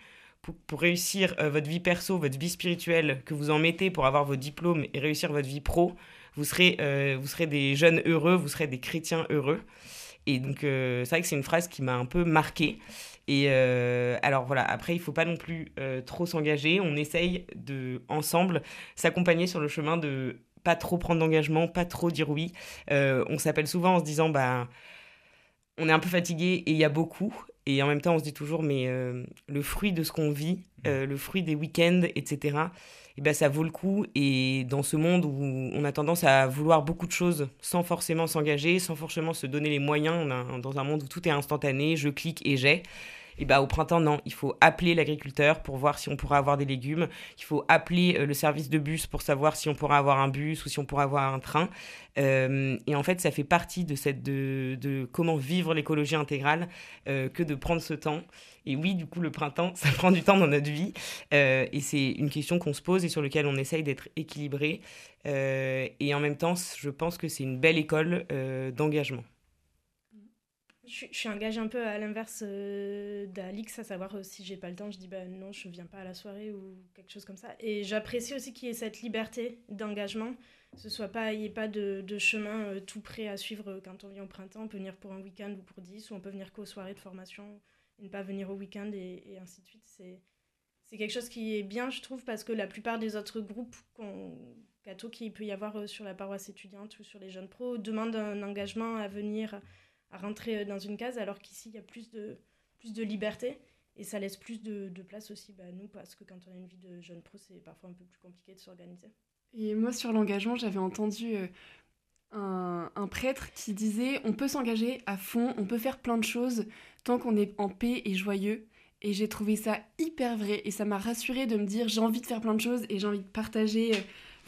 pour réussir votre vie perso, votre vie spirituelle, que vous en mettez pour avoir vos diplômes et réussir votre vie pro, vous serez, vous serez des jeunes heureux, vous serez des chrétiens heureux. Et donc, c'est vrai que c'est une phrase qui m'a un peu marquée. Et euh, alors voilà, après, il faut pas non plus euh, trop s'engager. On essaye de, ensemble, s'accompagner sur le chemin de pas trop prendre d'engagement, pas trop dire oui. Euh, on s'appelle souvent en se disant, bah, on est un peu fatigué et il y a beaucoup. Et en même temps, on se dit toujours, mais le fruit de ce qu'on vit, mmh. le fruit des week-ends, etc., et ben, ça vaut le coup. Et dans ce monde où on a tendance à vouloir beaucoup de choses sans forcément s'engager, sans forcément se donner les moyens, on a, dans un monde où tout est instantané, je clique et j'ai. Et bah, au printemps, non, il faut appeler l'agriculteur pour voir si on pourra avoir des légumes. Il faut appeler euh, le service de bus pour savoir si on pourra avoir un bus ou si on pourra avoir un train. Euh, et en fait, ça fait partie de, cette, de, de comment vivre l'écologie intégrale euh, que de prendre ce temps. Et oui, du coup, le printemps, ça prend du temps dans notre vie. et c'est une question qu'on se pose et sur laquelle on essaye d'être équilibré. et en même temps, je pense que c'est une belle école d'engagement. Je, suis engagée un peu à l'inverse euh, d'Alix, à savoir euh, si j'ai pas le temps, je dis bah non, je viens pas à la soirée ou quelque chose comme ça. Et j'apprécie aussi qu'il y ait cette liberté d'engagement, ce soit pas, il n'y ait pas de, chemin euh, tout prêt à suivre quand on vient au printemps. On peut venir pour un week-end ou pour 10, ou on peut venir qu'aux soirées de formation et ne pas venir au week-end et, et ainsi de suite. C'est, c'est quelque chose qui est bien, je trouve, parce que la plupart des autres groupes qu'on, qu'il peut y avoir sur la paroisse étudiante ou sur les jeunes pros demandent un engagement à venir à rentrer euh, dans une case, alors qu'ici, il y a plus de, plus de liberté. Et ça laisse plus de, place aussi, bah, nous, parce que quand on a une vie de jeune pro, c'est parfois un peu plus compliqué de s'organiser. Et moi, sur l'engagement, j'avais entendu euh, un, prêtre qui disait on peut s'engager à fond, on peut faire plein de choses tant qu'on est en paix et joyeux. Et j'ai trouvé ça hyper vrai et ça m'a rassurée de me dire j'ai envie de faire plein de choses et j'ai envie de partager. Euh,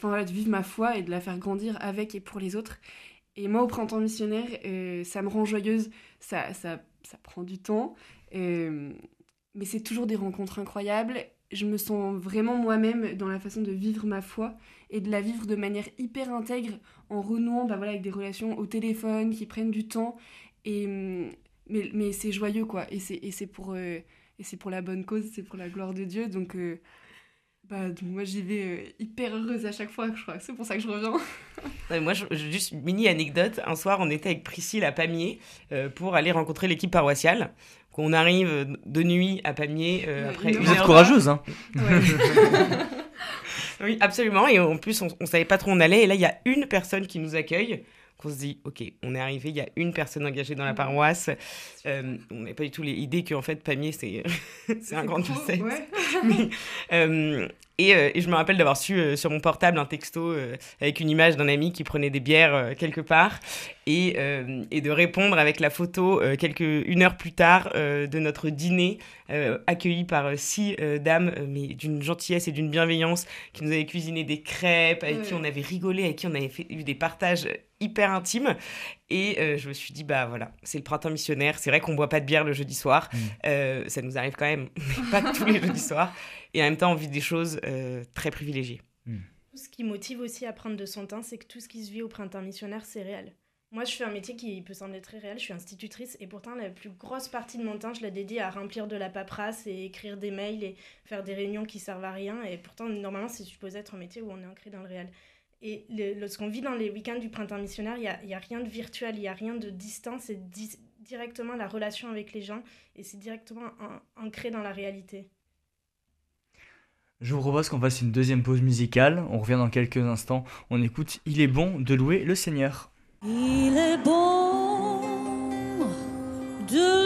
enfin de vivre ma foi et de la faire grandir avec et pour les autres. Et moi, au printemps missionnaire, euh, ça me rend joyeuse, ça, ça, ça prend du temps, euh, mais c'est toujours des rencontres incroyables. Je me sens vraiment moi-même dans la façon de vivre ma foi et de la vivre de manière hyper intègre en renouant bah, voilà, avec des relations au téléphone qui prennent du temps. Et, mais, mais c'est joyeux, quoi. Et c'est pour, euh, pour la bonne cause, c'est pour la gloire de Dieu. Donc, bah, moi j'y vais euh, hyper heureuse à chaque fois, je crois. C'est pour ça que je reviens. moi, je, juste mini anecdote. Un soir, on était avec Priscille à Pamiers euh, pour aller rencontrer l'équipe paroissiale. On arrive de nuit à Pamiers euh, après Vous êtes courageuse, hein Oui, absolument. Et en plus, on, on savait pas trop où on allait. Et là, il y a une personne qui nous accueille on se dit, ok, on est arrivé, il y a une personne engagée dans la paroisse. Euh, on n'a pas du tout l'idée qu'en fait, Pamiers, c'est un grand diocèse. Euh, et, euh, et, je me rappelle d'avoir su sur mon portable un texto avec une image d'un ami qui prenait des bières quelque part et, et, de répondre avec la photo quelques, une heure plus tard de notre dîner accueilli par six dames, mais d'une gentillesse et d'une bienveillance qui nous avaient cuisiné des crêpes, avec qui on avait rigolé, avec qui on avait fait, eu des partages hyper intime. Et euh, je me suis dit, bah voilà, c'est le printemps missionnaire. C'est vrai qu'on boit pas de bière le jeudi soir. Mm. Euh, ça nous arrive quand même, pas tous les jeudis soirs. Et en même temps, on vit des choses euh, très privilégiées. Mm. Ce qui motive aussi à prendre de son temps, c'est que tout ce qui se vit au printemps missionnaire, c'est réel. Moi, je fais un métier qui peut sembler très réel. Je suis institutrice et pourtant, la plus grosse partie de mon temps, je la dédie à remplir de la paperasse et écrire des mails et faire des réunions qui servent à rien. Et pourtant, normalement, c'est supposé être un métier où on est ancré dans le réel. Et lorsqu'on vit dans les week-ends du printemps missionnaire, il n'y a, rien de virtuel, il n'y a rien de distant, c'est directement la relation avec les gens et c'est directement ancré dans la réalité. Je vous propose qu'on fasse une deuxième pause musicale. On revient dans quelques instants. On écoute Il est bon de louer le Seigneur. Il est bon de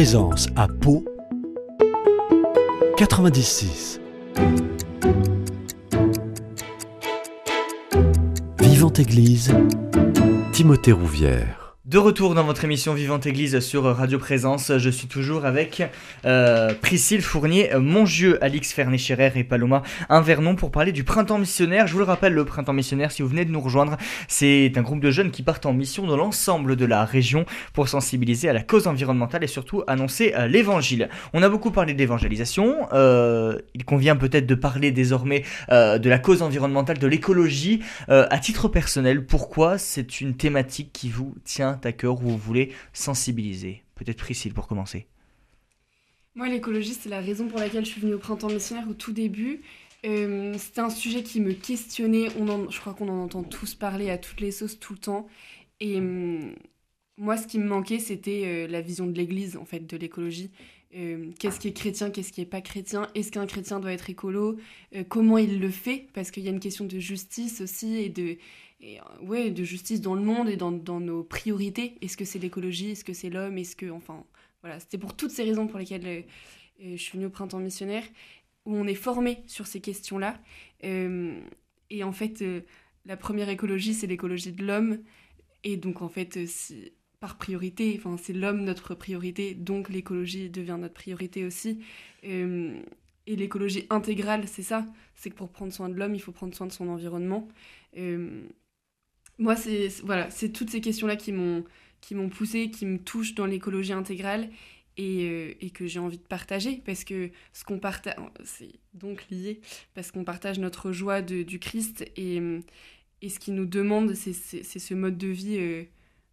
présence à Pau 96. Vivante Église, Timothée Rouvière. De retour dans votre émission Vivante Église sur Radio Présence, je suis toujours avec euh, Priscille Fournier, Mongieu, Alix Fernet-Scherer et Paloma Invernon pour parler du printemps missionnaire. Je vous le rappelle, le printemps missionnaire, si vous venez de nous rejoindre, c'est un groupe de jeunes qui partent en mission dans l'ensemble de la région pour sensibiliser à la cause environnementale et surtout annoncer euh, l'évangile. On a beaucoup parlé d'évangélisation, euh, il convient peut-être de parler désormais euh, de la cause environnementale, de l'écologie. Euh, à titre personnel, pourquoi c'est une thématique qui vous tient à cœur ou vous voulez sensibiliser Peut-être Priscille pour commencer. Moi, l'écologie, c'est la raison pour laquelle je suis venue au printemps missionnaire au tout début. Euh, C'était un sujet qui me questionnait. On je crois qu'on en entend tous parler à toutes les sauces tout le temps. Et hum, moi, ce qui me manquait, c'était euh, la vision de l'Église, en fait, de l'écologie. Euh, qu'est-ce qui est chrétien, qu'est-ce qui est pas chrétien? Est-ce qu'un chrétien doit être écolo? Euh, Comment il le fait? Parce qu'il y a une question de justice aussi et de, euh, ouais, de justice dans le monde et dans, nos priorités. Est-ce que c'est l'écologie? Est-ce que c'est l'homme? Est-ce que, enfin, voilà, c'était pour toutes ces raisons pour lesquelles euh, euh, je suis venue au printemps missionnaire, où on est formé sur ces questions-là. Et en fait, la première écologie, c'est l'écologie de l'homme. Et donc, en fait, si- par priorité, enfin, c'est l'homme notre priorité, donc l'écologie devient notre priorité aussi. Et l'écologie intégrale, c'est ça. C'est que pour prendre soin de l'homme, il faut prendre soin de son environnement. Moi, c'est voilà, c'est toutes ces questions-là qui m'ont qui m'ont poussé, qui me touchent dans l'écologie intégrale et, euh, et que j'ai envie de partager parce que ce qu'on partage, c'est donc lié parce qu'on partage notre joie de- du Christ et, et ce qu'il nous demande, c'est ce mode de vie euh,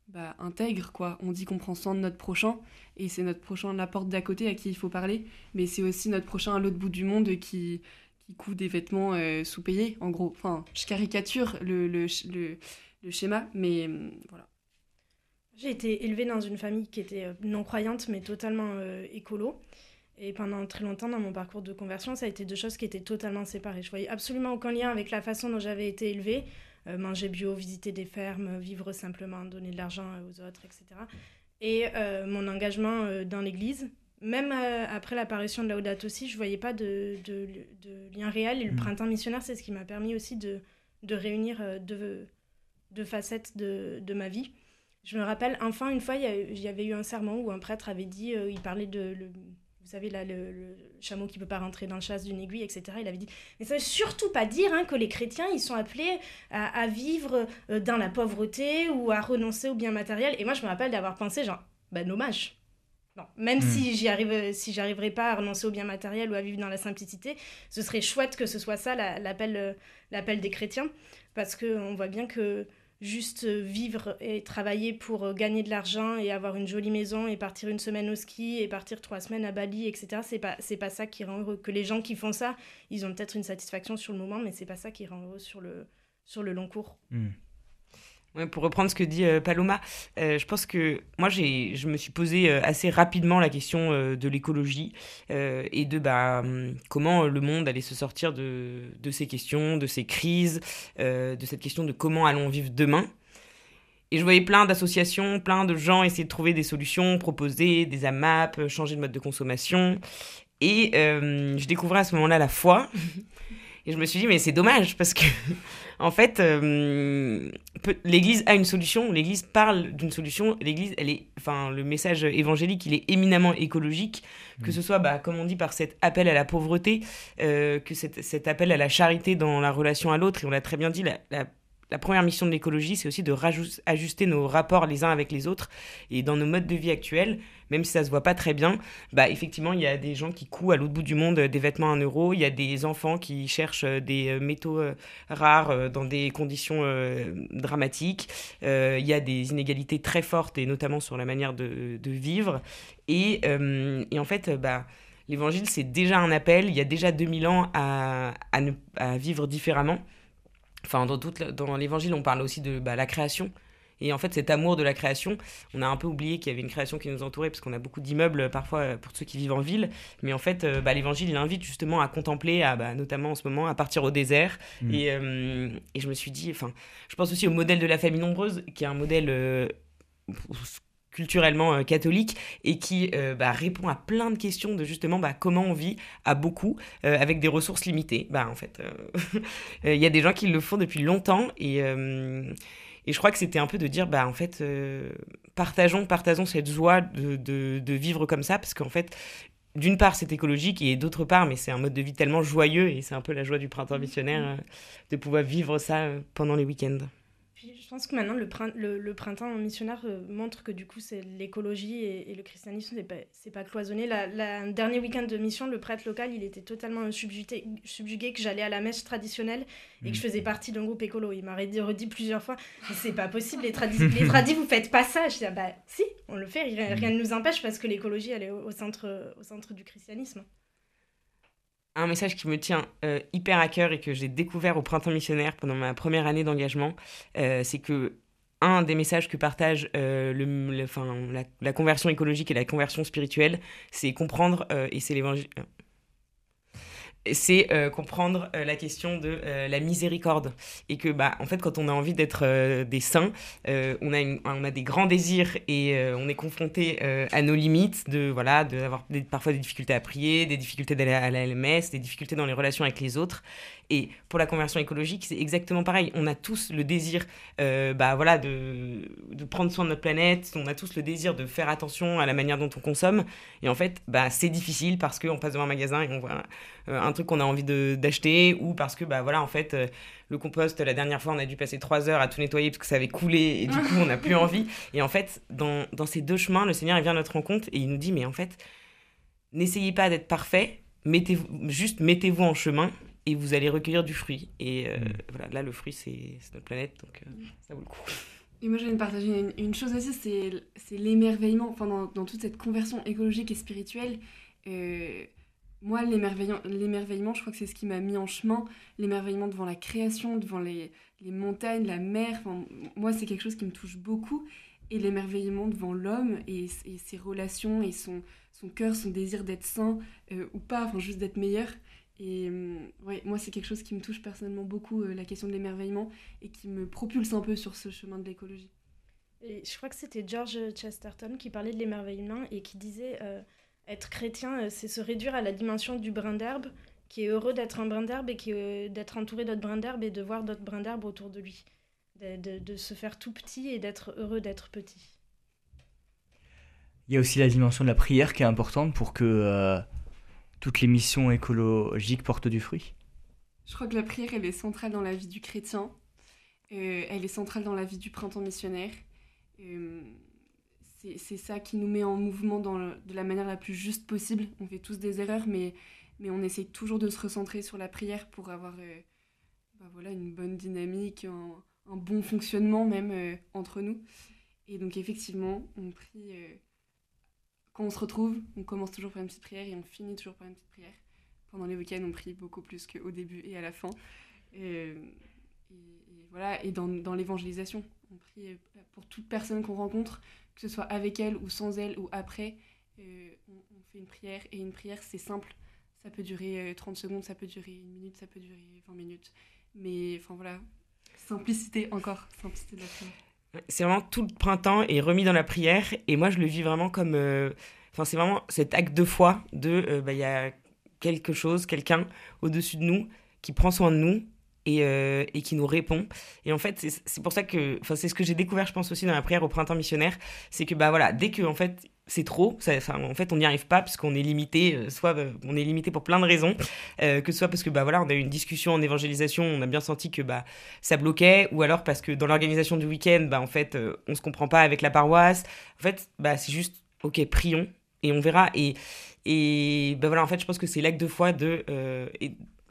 bah, intègre quoi. On dit qu'on prend soin de notre prochain et c'est notre prochain la porte d'à côté à qui il faut parler, mais c'est aussi notre prochain à l'autre bout du monde qui qui des vêtements euh, sous-payés en gros. Enfin, je caricature le, le, le schéma, mais euh, voilà. J'ai été élevée dans une famille qui était euh, non-croyante, mais totalement euh, écolo. Et pendant très longtemps, dans mon parcours de conversion, ça a été deux choses qui étaient totalement séparées. Je voyais absolument aucun lien avec la façon dont j'avais été élevée. Euh, manger bio, visiter des fermes, vivre simplement, donner de l'argent aux autres, etc. Et euh, mon engagement euh, dans l'Église, même euh, après l'apparition de Laudato aussi, je voyais pas de, de, de lien réel. Et le Mhm. printemps missionnaire, c'est ce qui m'a permis aussi de, de réunir euh, deux, deux facettes de, de ma vie. Je me rappelle, enfin, une fois, il y, avait eu un sermon où un prêtre avait dit, euh, il parlait de, le- vous savez, là, le, le chameau qui peut pas rentrer dans le chasse d'une aiguille, etc. Il avait dit, mais ça veut surtout pas dire hein, que les chrétiens, ils sont appelés à, à vivre euh, dans la pauvreté ou à renoncer au bien matériel. Et moi, je me rappelle d'avoir pensé, genre, bah, dommage. Non, même Mm. si j'y arrive, si j'arriverai pas à renoncer au bien matériel ou à vivre dans la simplicité, ce serait chouette que ce soit ça la- l'appel, euh, l'appel des chrétiens, parce que on voit bien que juste vivre et travailler pour euh, gagner de l'argent et avoir une jolie maison et partir une semaine au ski et partir trois semaines à Bali, etc. C'est pas c'est pas ça qui rend heureux. Que les gens qui font ça, ils ont peut-être une satisfaction sur le moment, mais c'est pas ça qui rend heureux sur le sur le long cours. Hmm. Pour reprendre ce que dit euh, Paloma, euh, je pense que moi je me suis posé euh, assez rapidement la question de l'écologie et de bah, hum, comment le monde allait se sortir de, de ces questions, de ces crises, de cette question de comment allons vivre demain. Et je voyais plein d'associations, plein de gens essayer de trouver des solutions, proposer des AMAP, changer de mode de consommation. Et je découvrais à ce moment-là la foi. Et je me suis dit, mais c'est dommage parce que, en fait, euh, l'Église a une solution, l'Église parle d'une solution, l'Église, elle est, enfin, le message évangélique, il est éminemment écologique, que Mm. ce soit, bah, comme on dit, par cet appel à la pauvreté, euh, que cet, cet appel à la charité dans la relation à l'autre, et on l'a très bien dit, la, la, la première mission de l'écologie, c'est aussi de ajuster nos rapports les uns avec les autres, et dans nos modes de vie actuels, même si ça se voit pas très bien, bah effectivement, il y a des gens qui couent à l'autre bout du monde euh, des vêtements à un euro, il y a des enfants qui cherchent euh, des euh, métaux rares dans des conditions dramatiques, il y a des inégalités très fortes, et notamment sur la manière de, vivre. Et, en fait, bah, l'évangile, c'est déjà un appel, il y a déjà 2000 ans, à vivre différemment. Enfin, dans, toute la- dans l'évangile, on parle aussi de bah, la création. Et en fait, cet amour de la création, on a un peu oublié qu'il y avait une création qui nous entourait, parce qu'on a beaucoup d'immeubles euh, parfois euh, pour ceux qui vivent en ville. Mais en fait, euh, bah, l'évangile, il invite justement à contempler, à, bah, notamment en ce moment, à partir au désert. Mm. Et, euh, et je me suis dit, enfin, je pense aussi au modèle de la famille nombreuse, qui est un modèle euh, culturellement euh, catholique et qui euh, bah, répond à plein de questions de justement bah, comment on vit à beaucoup euh, avec des ressources limitées. Bah, en fait, il y a des gens qui le font depuis longtemps et, et je crois que c'était un peu de dire bah en fait partageons partageons cette joie de, de, de vivre comme ça parce qu'en fait d'une part, c'est écologique et d'autre part, mais c'est un mode de vie tellement joyeux et c'est un peu la joie du printemps missionnaire de pouvoir vivre ça pendant les week-ends je pense que maintenant, le, le, printemps missionnaire euh, montre que du coup, c'est l'écologie et, le christianisme, c'est pas, pas cloisonné. La, dernier week-end de mission, le prêtre local, il était totalement subjugué, subjugué que j'allais à la messe traditionnelle et que je mm. faisais partie d'un groupe écolo. Il m'a redit plusieurs fois c'est pas possible, les, tradis, les tradis, vous faites pas ça. Je dis bah si, on le fait, rien, rien ne nous empêche parce que l'écologie, elle est au, centre, au centre du christianisme un message qui me tient euh, hyper à cœur et que j'ai découvert au printemps missionnaire pendant ma première année d'engagement, euh, c'est que un des messages que partage euh, la, conversion écologique et la conversion spirituelle, c'est comprendre, et c'est l'évangile, c'est euh, comprendre euh, la question de euh, la miséricorde. Et que bah en fait quand on a envie d'être des saints on a on a des grands désirs et on est confronté à nos limites de voilà d'avoir parfois des difficultés à prier des difficultés d'aller à la LMS des difficultés dans les relations avec les autres et pour la conversion écologique, c'est exactement pareil. On a tous le désir euh, bah, voilà, de, de, prendre soin de notre planète, on a tous le désir de faire attention à la manière dont on consomme. Et en fait, bah, c'est difficile parce qu'on passe devant un magasin et on voit euh, un truc qu'on a envie d'acheter ou parce que, bah, voilà, en fait, euh, le compost, la dernière fois, on a dû passer trois heures à tout nettoyer parce que ça avait coulé et du coup, on n'a plus envie. Et en fait, dans, dans ces deux chemins, le Seigneur il vient à notre rencontre et il nous dit, mais en fait, n'essayez pas d'être parfait, mettez juste mettez-vous en chemin et vous allez recueillir du fruit. Et euh, mm. voilà, là, le fruit, c'est notre planète, donc euh, ça vaut le coup. Et moi, j'aimerais partager une, chose aussi, c'est l'émerveillement, enfin, dans, dans, toute cette conversion écologique et spirituelle. Euh, moi, l'émerveillement, je crois que c'est ce qui m'a mis en chemin. L'émerveillement devant la création, devant les, les montagnes, la mer. moi, c'est quelque chose qui me touche beaucoup. Et l'émerveillement devant l'homme et, et, ses relations et son, son cœur, son désir d'être saint ou pas, enfin, juste d'être meilleur. Et euh, ouais, moi, c'est quelque chose qui me touche personnellement beaucoup, euh, la question de l'émerveillement, et qui me propulse un peu sur ce chemin de l'écologie. Et je crois que c'était George Chesterton qui parlait de l'émerveillement et qui disait euh, être chrétien, c'est se réduire à la dimension du brin d'herbe, qui est heureux d'être un brin d'herbe et qui d'être entouré d'autres brins d'herbe et de voir d'autres brins d'herbe autour de lui. De, de, se faire tout petit et d'être heureux d'être petit. Il y a aussi la dimension de la prière qui est importante pour que toutes les missions écologiques portent du fruit Je crois que la prière, elle est centrale dans la vie du chrétien. Euh, elle est centrale dans la vie du printemps missionnaire. Euh, c'est ça qui nous met en mouvement de la manière la plus juste possible. On fait tous des erreurs, mais, on essaie toujours de se recentrer sur la prière pour avoir euh, bah voilà, une bonne dynamique, un bon fonctionnement même entre nous. Et donc effectivement, on prie quand on se retrouve, on commence toujours par une petite prière et on finit toujours par une petite prière. Pendant les week-ends, on prie beaucoup plus qu'au début et à la fin. Et, voilà, et dans, l'évangélisation, on prie pour toute personne qu'on rencontre, que ce soit avec elle ou sans elle ou après. Euh, on, fait une prière et une prière, c'est simple. Ça peut durer 30 euh, secondes, ça peut durer une minute, ça peut durer 20 minutes. Mais enfin voilà, simplicité encore, simplicité de la prière c'est vraiment tout le printemps est remis dans la prière et moi je le vis vraiment comme euh, enfin c'est vraiment cet acte de foi de euh, bah, il y a quelque chose quelqu'un au-dessus de nous qui prend soin de nous et, euh, et qui nous répond. Et en fait c'est pour ça que enfin c'est ce que j'ai découvert je pense aussi dans la prière au printemps missionnaire. C'est que bah voilà dès que en fait c'est trop. En fait, on n'y arrive pas parce qu'on est limité. Euh, soit euh, on est limité pour plein de raisons, euh, que ce soit parce que bah voilà, on a eu une discussion en évangélisation, on a bien senti que bah ça bloquait, ou alors parce que dans l'organisation du week-end, bah en fait, on se comprend pas avec la paroisse. En fait, bah c'est juste, ok, prions et on verra. Et et bah voilà, en fait, je pense que c'est l'acte de foi de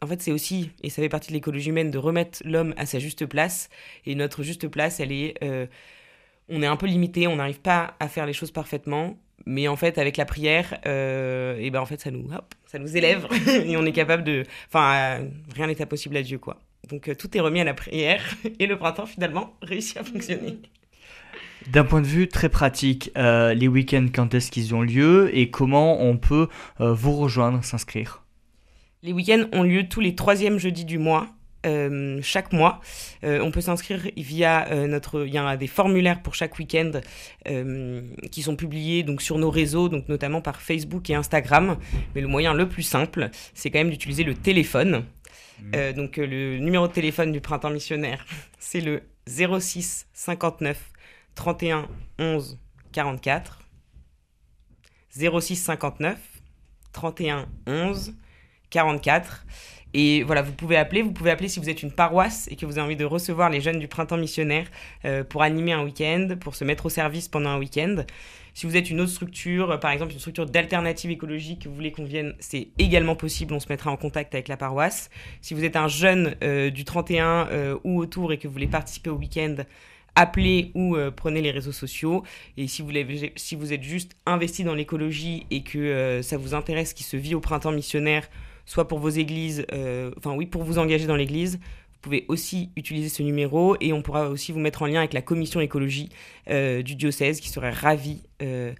en fait, c'est aussi, et ça fait partie de l'écologie humaine, de remettre l'homme à sa juste place. Et notre juste place, elle est, on est un peu limité, on n'arrive pas à faire les choses parfaitement mais en fait avec la prière euh, et ben en fait ça nous ça nous élève. Et on est capable de enfin euh, rien n'est impossible à Dieu quoi. Donc euh, tout est remis à la prière. Et le printemps finalement réussit à fonctionner. D'un point de vue très pratique les week-ends quand est-ce qu'ils ont lieu et comment on peut vous rejoindre s'inscrire? Les week-ends ont lieu tous les troisièmes jeudis du mois euh, chaque mois. Euh, on peut s'inscrire via euh, notre. Il y a des formulaires pour chaque week-end qui sont publiés donc sur nos réseaux, donc notamment par Facebook et Instagram. Mais le moyen le plus simple, c'est quand même d'utiliser le téléphone. Euh, donc le numéro de téléphone du printemps missionnaire, c'est le 06 59 31 11 44. 06 59 31 11 44. Et voilà, vous pouvez appeler. Vous pouvez appeler si vous êtes une paroisse et que vous avez envie de recevoir les jeunes du printemps missionnaire euh, pour animer un week-end, pour se mettre au service pendant un week-end. Si vous êtes une autre structure, euh, par exemple une structure d'alternative écologique, que vous voulez qu'on vienne, c'est également possible. On se mettra en contact avec la paroisse. Si vous êtes un jeune euh, du 31 euh, ou autour et que vous voulez participer au week-end, appelez ou prenez les réseaux sociaux. Et si vous, êtes juste investi dans l'écologie et que ça vous intéresse, qui se vit au printemps missionnaire, soit pour vos églises, euh, enfin oui, pour vous engager dans l'église, vous pouvez aussi utiliser ce numéro et on pourra aussi vous mettre en lien avec la commission écologie euh, du diocèse qui serait ravie euh,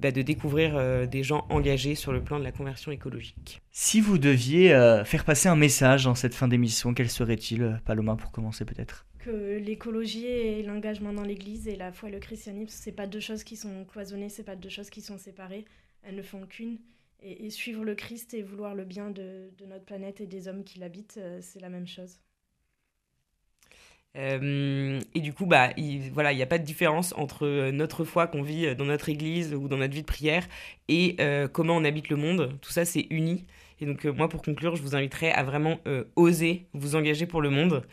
bah, de découvrir des gens engagés sur le plan de la conversion écologique. Si vous deviez faire passer un message en cette fin d'émission, quel serait-il, Paloma, pour commencer peut-être? Que l'écologie et l'engagement dans l'église et la foi et le christianisme, c'est pas deux choses qui sont cloisonnées, c'est pas deux choses qui sont séparées, elles ne font qu'une. Et, suivre le Christ et vouloir le bien de, notre planète et des hommes qui l'habitent, euh, c'est la même chose. Euh, et du coup, bah, il voilà, il n'y a pas de différence entre euh, notre foi qu'on vit dans notre église ou dans notre vie de prière et comment on habite le monde. Tout ça, c'est uni. Et donc, moi, pour conclure, je vous inviterai à vraiment oser vous engager pour le monde.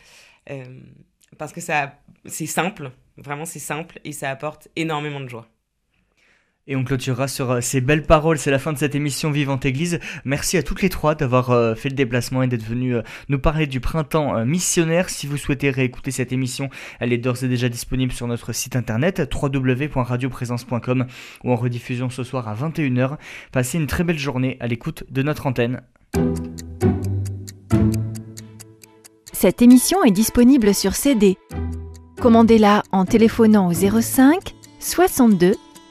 Parce que ça, c'est simple, vraiment, c'est simple et ça apporte énormément de joie. Et on clôturera sur euh, ces belles paroles. C'est la fin de cette émission Vivante Église. Merci à toutes les trois d'avoir euh, fait le déplacement et d'être venues euh, nous parler du printemps missionnaire. Si vous souhaitez réécouter cette émission, elle est d'ores et déjà disponible sur notre site internet www.radioprésence.com ou en rediffusion ce soir à 21h. Passez une très belle journée à l'écoute de notre antenne. Cette émission est disponible sur CD. Commandez-la en téléphonant au 05 62